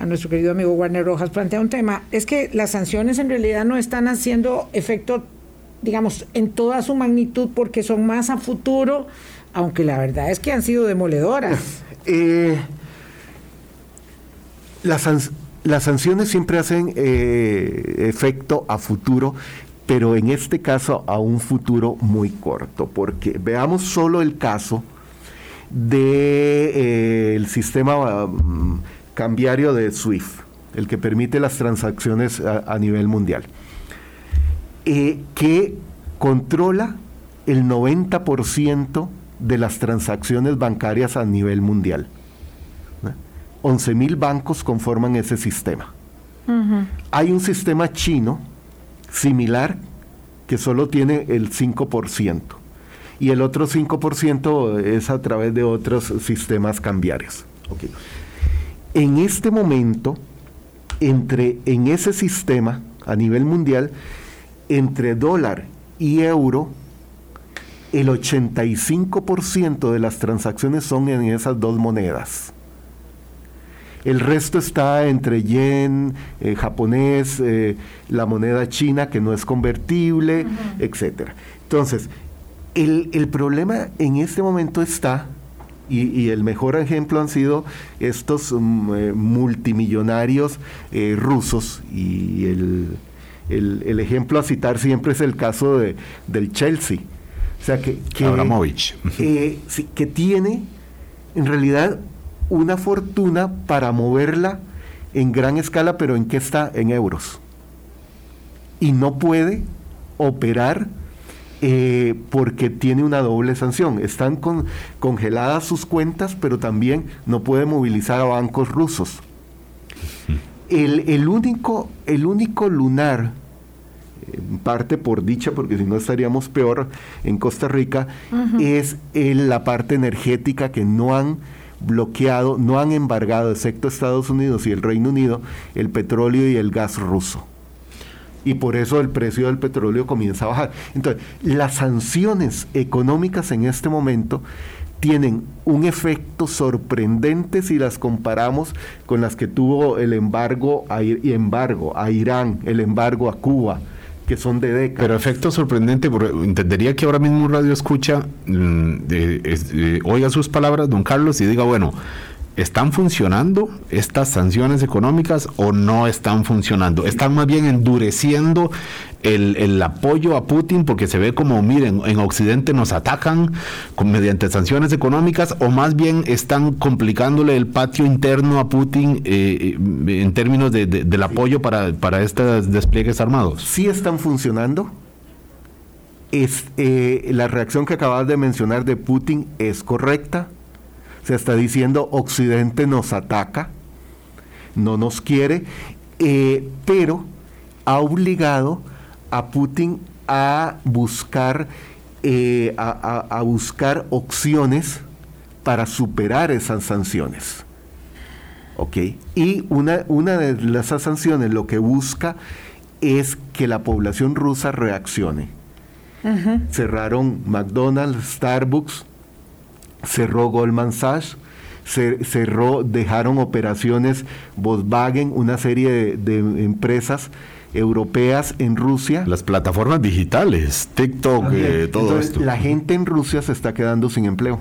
a nuestro querido amigo Warner Rojas, plantea un tema, es que las sanciones en realidad no están haciendo efecto digamos, en toda su magnitud porque son más a futuro, aunque la verdad es que han sido demoledoras. (laughs) Eh, las, sanciones siempre hacen eh, efecto a futuro, pero en este caso a un futuro muy corto, porque veamos solo el caso del de, eh, sistema mm, cambiario de SWIFT, el que permite las transacciones a nivel mundial. Eh, que controla el 90% de las transacciones bancarias a nivel mundial. 11 mil bancos conforman ese sistema. Hay un sistema chino similar que solo tiene el 5% y el otro 5% es a través de otros sistemas cambiarios. En este momento, entre, en ese sistema a nivel mundial, entre dólar y euro, el 85% de las transacciones son en esas dos monedas. El resto está entre yen, eh, japonés, eh, la moneda china que no es convertible, etcétera. Entonces, el, el, problema en este momento está, y, el mejor ejemplo han sido estos um, eh, multimillonarios rusos, y el, el, ejemplo a citar siempre es el caso de, del Chelsea. O sea, que, que, Abramovich. que tiene en realidad una fortuna para moverla en gran escala, pero ¿en qué está? En euros. Y no puede operar eh, porque tiene una doble sanción. Están con, congeladas sus cuentas, pero también no puede movilizar a bancos rusos. El, único, el único lunar, en parte por dicha, porque si no estaríamos peor en Costa Rica, es la parte energética que no han bloqueado, no han embargado, excepto Estados Unidos y el Reino Unido, el petróleo y el gas ruso. Y por eso el precio del petróleo comienza a bajar. Entonces, las sanciones económicas en este momento tienen un efecto sorprendente si las comparamos con las que tuvo el embargo a, embargo a Irán, el embargo a Cuba, que son de décadas. Pero efecto sorprendente, porque entendería que ahora mismo un radio escucha, mm, oiga sus palabras, don Carlos, y diga, bueno, ¿están funcionando estas sanciones económicas o no están funcionando? ¿Están más bien endureciendo el, apoyo a Putin porque se ve como, miren, en Occidente nos atacan con, mediante sanciones económicas o más bien están complicándole el patio interno a Putin eh, en términos de, del apoyo para, para estos despliegues armados? Sí están funcionando. Es, eh, la reacción que acabas de mencionar de Putin es correcta. Se está diciendo Occidente nos ataca, no nos quiere, pero ha obligado a Putin a buscar, eh, a, buscar opciones para superar esas sanciones. ¿Ok? Y una, una de esas sanciones lo que busca es que la población rusa reaccione. Cerraron McDonald's, Starbucks, cerró Goldman Sachs, cerró, dejaron operaciones Volkswagen, una serie de empresas europeas en Rusia. Las plataformas digitales, TikTok, eh, todo esto. La gente en Rusia se está quedando sin empleo.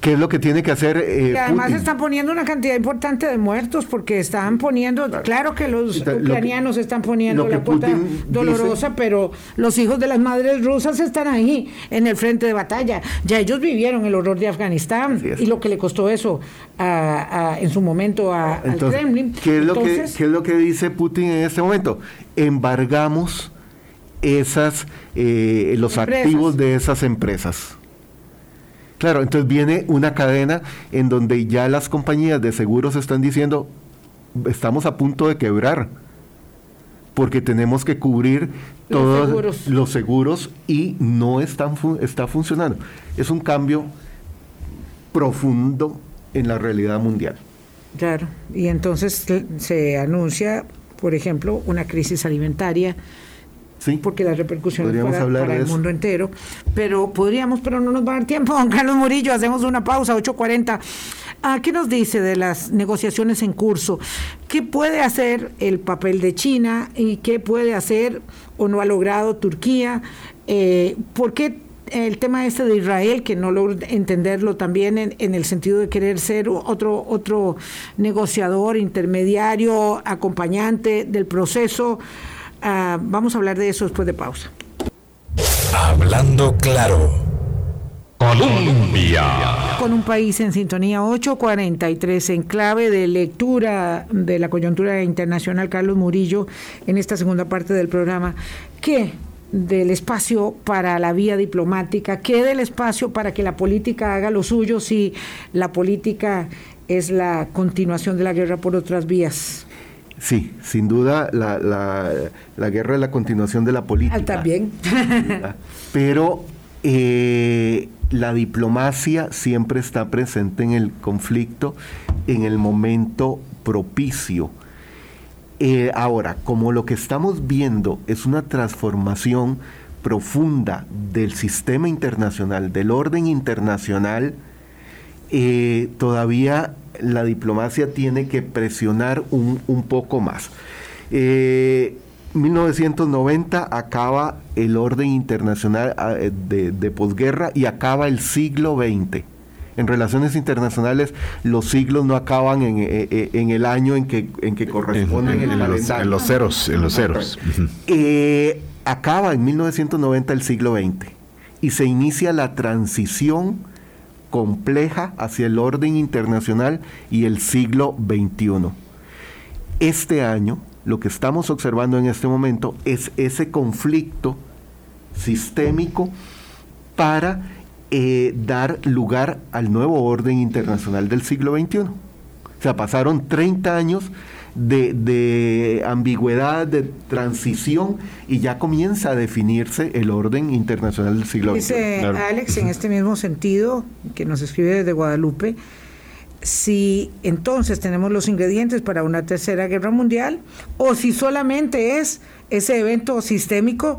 ¿Qué es lo que tiene que hacer? Eh, además están poniendo una cantidad importante de muertos porque están poniendo, claro que los ucranianos están poniendo la cuota dolorosa, pero los hijos de las madres rusas están ahí en el frente de batalla. Ya ellos vivieron el horror de Afganistán y lo que le costó eso en su momento al Kremlin. ¿qué es, lo que, ¿Qué es lo que dice Putin en este momento? Embargamos esas, eh, los activos de esas empresas. Claro, entonces viene una cadena en donde ya las compañías de seguros están diciendo, estamos a punto de quebrar, porque tenemos que cubrir todos los seguros, y no están está funcionando. Es un cambio profundo en la realidad mundial. Claro, y entonces se anuncia, por ejemplo, una crisis alimentaria porque las repercusiones para, para el mundo entero. Pero podríamos, pero no nos va a dar tiempo. (laughs) Don Carlos Murillo, hacemos una pausa, 8.40. Ah, ¿Qué nos dice de las negociaciones en curso? ¿Qué puede hacer el papel de China y qué puede hacer o no ha logrado Turquía? Eh, ¿Por qué el tema este de Israel, que no logro entenderlo también en, en, el sentido de querer ser otro, otro negociador, intermediario, acompañante del proceso? Ah, vamos a hablar de eso después de pausa. Hablando claro. Colombia. Con un país en sintonía 843 en clave de lectura de la coyuntura internacional, Carlos Murillo, en esta segunda parte del programa. ¿Qué del espacio para la vía diplomática? ¿Qué del espacio para que la política haga lo suyo si la política es la continuación de la guerra por otras vías? Sí, sin duda la, la, guerra es la continuación de la política. Ah, también. Pero eh, la diplomacia siempre está presente en el conflicto en el momento propicio. Eh, ahora, como lo que estamos viendo es una transformación profunda del sistema internacional, del orden internacional, eh, todavía la diplomacia tiene que presionar un, poco más. 1990 eh, acaba el orden internacional ah, eh, de, posguerra y acaba el siglo XX. En relaciones internacionales los siglos no acaban en, el año en que, en que corresponden en, los, en los ceros. En los ceros. acaba en 1990 el siglo XX y se inicia la transición compleja hacia el orden internacional y el siglo XXI. Este año, lo que estamos observando en este momento es ese conflicto sistémico para eh, dar lugar al nuevo orden internacional del siglo XXI. O sea, pasaron 30 años de, ambigüedad, de transición, y ya comienza a definirse el orden internacional del siglo XX. Dice Alex, en este mismo sentido, que nos escribe desde Guadalupe, si entonces tenemos los ingredientes para una tercera guerra mundial, o si solamente es ese evento sistémico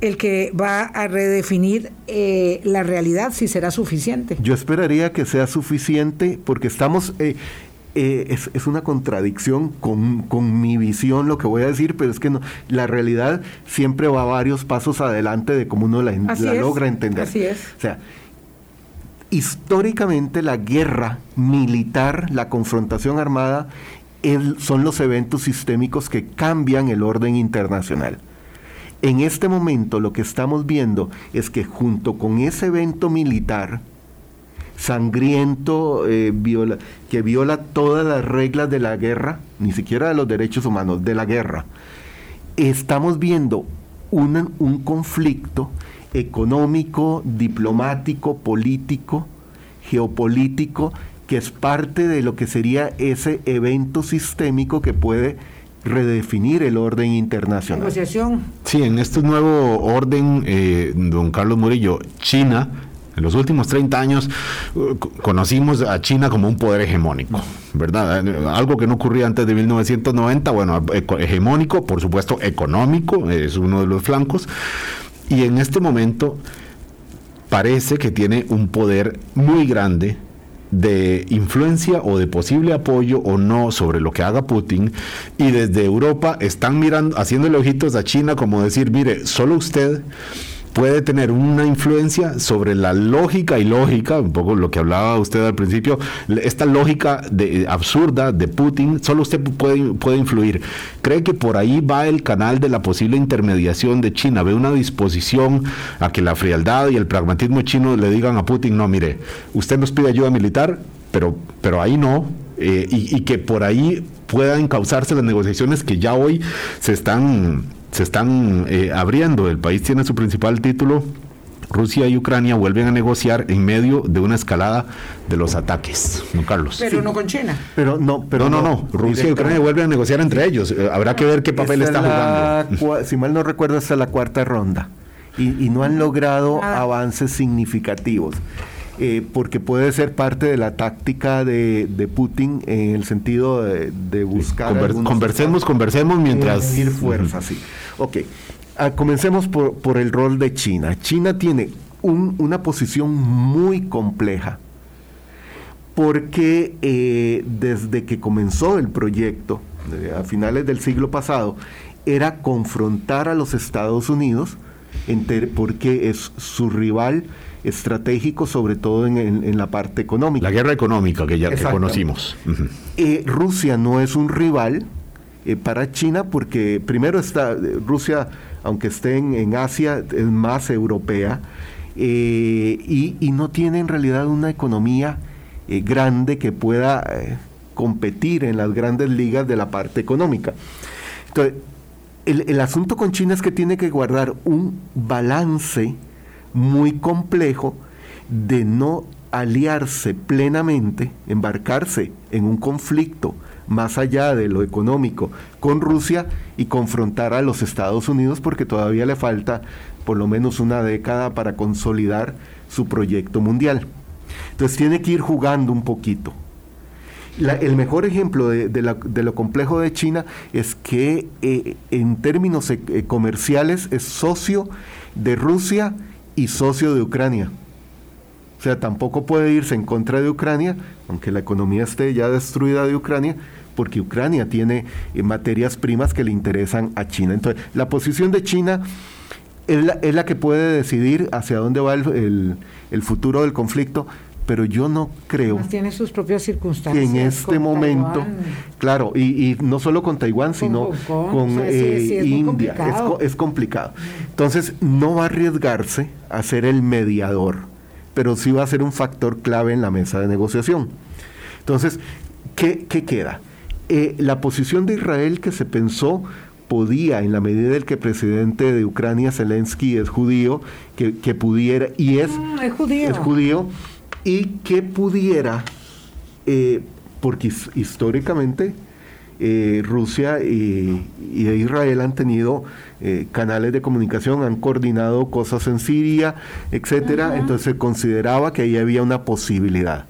el que va a redefinir eh, la realidad, si será suficiente. Yo esperaría que sea suficiente porque estamos, eh, eh, es, una contradicción con, mi visión lo que voy a decir, pero es que no, la realidad siempre va varios pasos adelante de cómo uno la, logra entender. Así es. O sea, históricamente la guerra militar, la confrontación armada, son los eventos sistémicos que cambian el orden internacional. En este momento lo que estamos viendo es que junto con ese evento militar, sangriento, eh, viola, que viola todas las reglas de la guerra, ni siquiera de los derechos humanos, de la guerra. Estamos viendo un conflicto económico, diplomático, político, geopolítico, que es parte de lo que sería ese evento sistémico que puede redefinir el orden internacional. Negociación. Sí, en este nuevo orden, eh, don Carlos Murillo, China en los últimos 30 años uh, conocimos a China como un poder hegemónico, ¿verdad? Algo que no ocurría antes de 1990, bueno, hegemónico, por supuesto económico, es uno de los flancos, y en este momento parece que tiene un poder muy grande de influencia o de posible apoyo o no sobre lo que haga Putin y desde Europa están mirando haciéndole ojitos a China como decir, mire, solo usted puede tener una influencia sobre la lógica y lógica, un poco lo que hablaba usted al principio, esta lógica de, absurda de Putin, solo usted puede, puede influir. ¿Cree que por ahí va el canal de la posible intermediación de China? ¿Ve una disposición a que la frialdad y el pragmatismo chino le digan a Putin, no, mire, usted nos pide ayuda militar, pero, pero ahí no, eh, y, y, que por ahí puedan causarse las negociaciones que ya hoy se están se están eh, abriendo. El país tiene su principal título. Rusia y Ucrania vuelven a negociar en medio de una escalada de los ataques, don Carlos. Pero no con China. Pero no, pero no, no, Rusia y Ucrania vuelven a negociar entre ellos. Eh, habrá que ver qué papel está jugando. Si mal no recuerdo, esta es la cuarta ronda y, no han logrado ah. avances significativos. Eh, porque puede ser parte de la táctica de, Putin en el sentido de, buscar... conversemos, conversemos mientras... Ir fuerza, sí. Ok, ah, comencemos por, el rol de China. China tiene una posición muy compleja porque eh, desde que comenzó el proyecto, a finales del siglo pasado, era confrontar a los Estados Unidos porque es su rival estratégico, sobre todo en, la parte económica. La guerra económica que ya conocimos. Eh, Rusia no es un rival eh, para China porque primero está Rusia, aunque esté en, Asia, es más europea eh, y, no tiene en realidad una economía grande que pueda competir en las grandes ligas de la parte económica. Entonces, el, asunto con China es que tiene que guardar un balance muy complejo de no aliarse plenamente, embarcarse en un conflicto más allá de lo económico con Rusia y confrontar a los Estados Unidos porque todavía le falta por lo menos una década para consolidar su proyecto mundial. Entonces tiene que ir jugando un poquito. el mejor ejemplo de, lo complejo de China es que eh, en términos eh, comerciales es socio de Rusia y socio de Ucrania. O sea, tampoco puede irse en contra de Ucrania, aunque la economía esté ya destruida de Ucrania, porque Ucrania tiene eh, materias primas que le interesan a China. Entonces, la posición de China es la, que puede decidir hacia dónde va el, futuro del conflicto, pero yo no creo. tiene sus propias circunstancias. Que en este momento, claro, y, no solo con Taiwán, sino con eh, India, es, es, complicado. Entonces, no va a arriesgarse a ser el mediador, pero sí va a ser un factor clave en la mesa de negociación. Entonces, ¿qué, qué queda? Eh, la posición de Israel que se pensó podía, en la medida en que el presidente de Ucrania, Zelensky, es judío, que, pudiera, y es, mm, es, judío. es, judío. Y que pudiera, eh, porque históricamente eh, Rusia y, Israel han tenido canales de comunicación, han coordinado cosas en Siria, etcétera, entonces se consideraba que ahí había una posibilidad.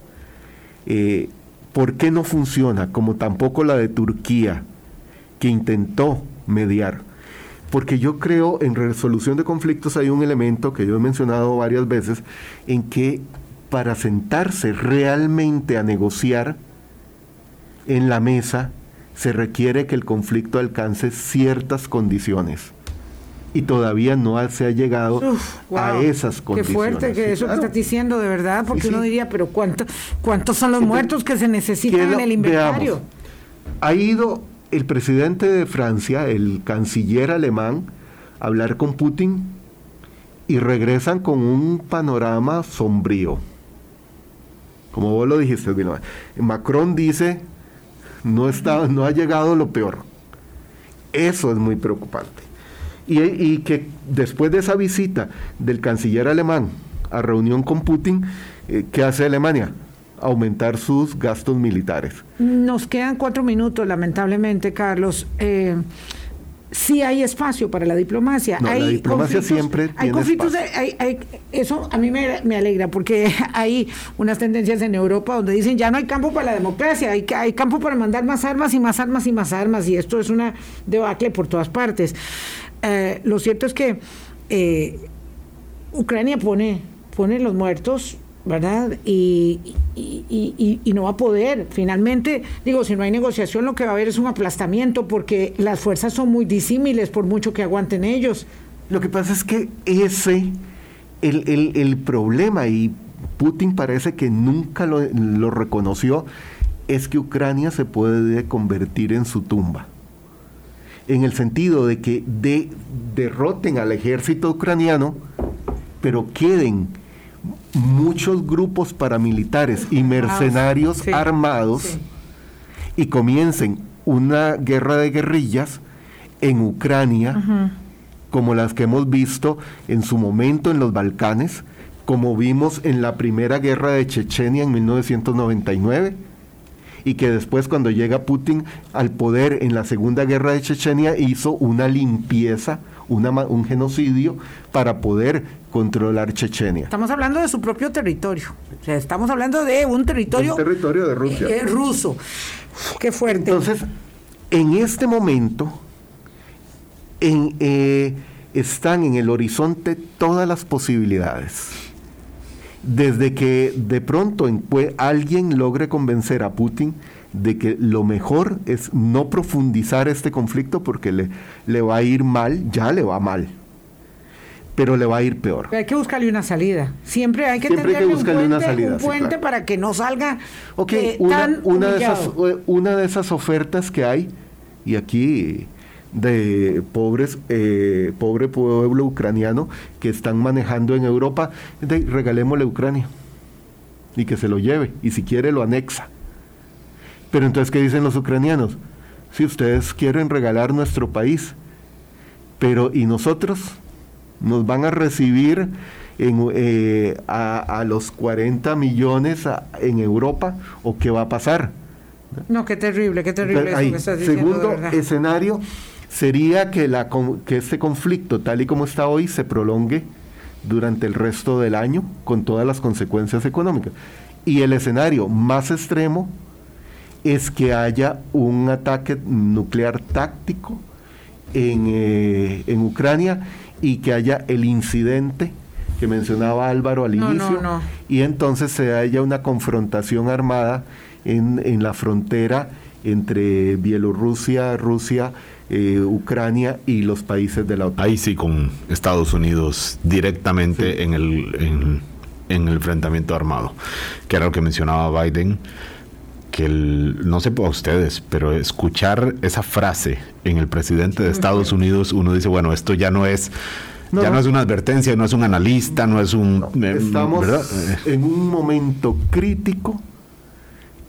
¿Por qué no funciona? Como tampoco la de Turquía, que intentó mediar. Porque yo creo en resolución de conflictos hay un elemento que yo he mencionado varias veces, en que para sentarse realmente a negociar en la mesa se requiere que el conflicto alcance ciertas condiciones y todavía no se ha llegado a esas condiciones. Qué fuerte que eso que estás diciendo, de verdad, porque uno diría, pero ¿cuánto, ¿cuántos son los muertos que se necesitan en el inventario? ha ido el presidente de Francia, el canciller alemán, a hablar con Putin y regresan con un panorama sombrío. Como vos lo dijiste, Macron dice, no, está, no ha llegado lo peor. Eso es muy preocupante y, que después de esa visita del canciller alemán a reunión con Putin, eh, ¿qué hace Alemania? Aumentar sus gastos militares. Nos quedan cuatro minutos, lamentablemente, Carlos. Eh, sí hay espacio para la diplomacia. No, la diplomacia siempre hay conflictos. eso a mí me, me, alegra porque (laughs) hay unas tendencias en Europa donde dicen ya no hay campo para la democracia, hay, hay campo para mandar más armas y más armas y más armas y esto es una debacle por todas partes. Eh, lo cierto es que eh, Ucrania pone, pone los muertos, ¿verdad? Y, y, no va a poder. Finalmente, digo, si no hay negociación, lo que va a haber es un aplastamiento porque las fuerzas son muy disímiles por mucho que aguanten ellos. Lo que pasa es que ese, el, el, problema, y Putin parece que nunca lo, lo reconoció, es que Ucrania se puede convertir en su tumba en el sentido de que de, derroten al ejército ucraniano, pero queden muchos grupos paramilitares y mercenarios armados y comiencen una guerra de guerrillas en Ucrania, como las que hemos visto en su momento en los Balcanes, como vimos en la primera guerra de Chechenia en 1999 y que después cuando llega Putin al poder en la Segunda Guerra de Chechenia hizo una limpieza, una, un genocidio para poder controlar Chechenia. Estamos hablando de su propio territorio, o sea, estamos hablando de un territorio, un territorio de Rusia. Eh, ruso. Qué fuerte. Entonces, en este momento en, eh, están en el horizonte todas las posibilidades desde que de pronto alguien logre convencer a Putin de que lo mejor es no profundizar este conflicto porque le, le va a ir mal, ya le va mal, pero le va a ir peor. hay que buscarle una salida. Siempre hay que, Siempre buscarle un puente, una salida, un puente para que no salga okay, una, una, de esas, una de esas ofertas que hay, y aquí de pobres, eh, pobre pueblo ucraniano que están manejando en Europa, de, regalémosle a Ucrania y que se lo lleve y si quiere lo anexa. Pero entonces, ¿qué dicen los ucranianos? Si ustedes quieren regalar nuestro país, pero ¿y nosotros? ¿Nos van a recibir en, eh, a, los 40 millones en Europa o qué va a pasar? No, qué terrible, qué terrible. eso que estás diciendo, segundo escenario, sería que, la, que este conflicto, tal y como está hoy, se prolongue durante el resto del año con todas las consecuencias económicas. Y el escenario más extremo es que haya un ataque nuclear táctico en, eh, en Ucrania y que haya el incidente que mencionaba Álvaro al No, no, inicio, no. y entonces se haya una confrontación armada en, en la frontera entre Bielorrusia, Rusia, eh, Ucrania y los países de la OTAN. Ahí sí con Estados Unidos directamente Sí. en, el, en, en el enfrentamiento armado, que era lo que mencionaba Biden, que el, no sé para ustedes, pero escuchar esa frase en el presidente de Estados Unidos, uno dice, bueno, esto ya no es... No, ya no. no. es una advertencia, no es un analista, no es un... eh, Estamos ¿verdad? Eh, en un momento crítico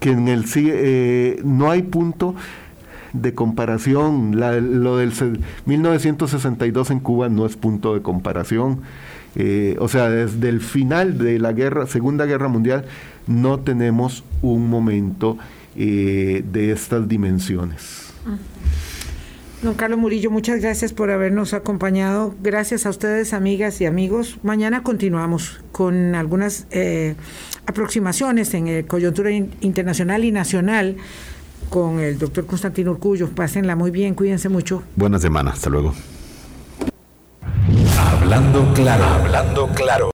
que en el eh, no hay punto de comparación. La- lo del se- 1962 en Cuba no es punto de comparación. Eh, o sea, desde el final de la guerra, Segunda Guerra Mundial, no tenemos un momento eh, de estas dimensiones. Don Carlos Murillo, muchas gracias por habernos acompañado. Gracias a ustedes, amigas y amigos. Mañana continuamos con algunas eh, aproximaciones en eh, coyuntura in- internacional y nacional con el doctor Constantino Urcullo. Pásenla muy bien, cuídense mucho. buena semana, hasta luego. Hablando claro, hablando claro.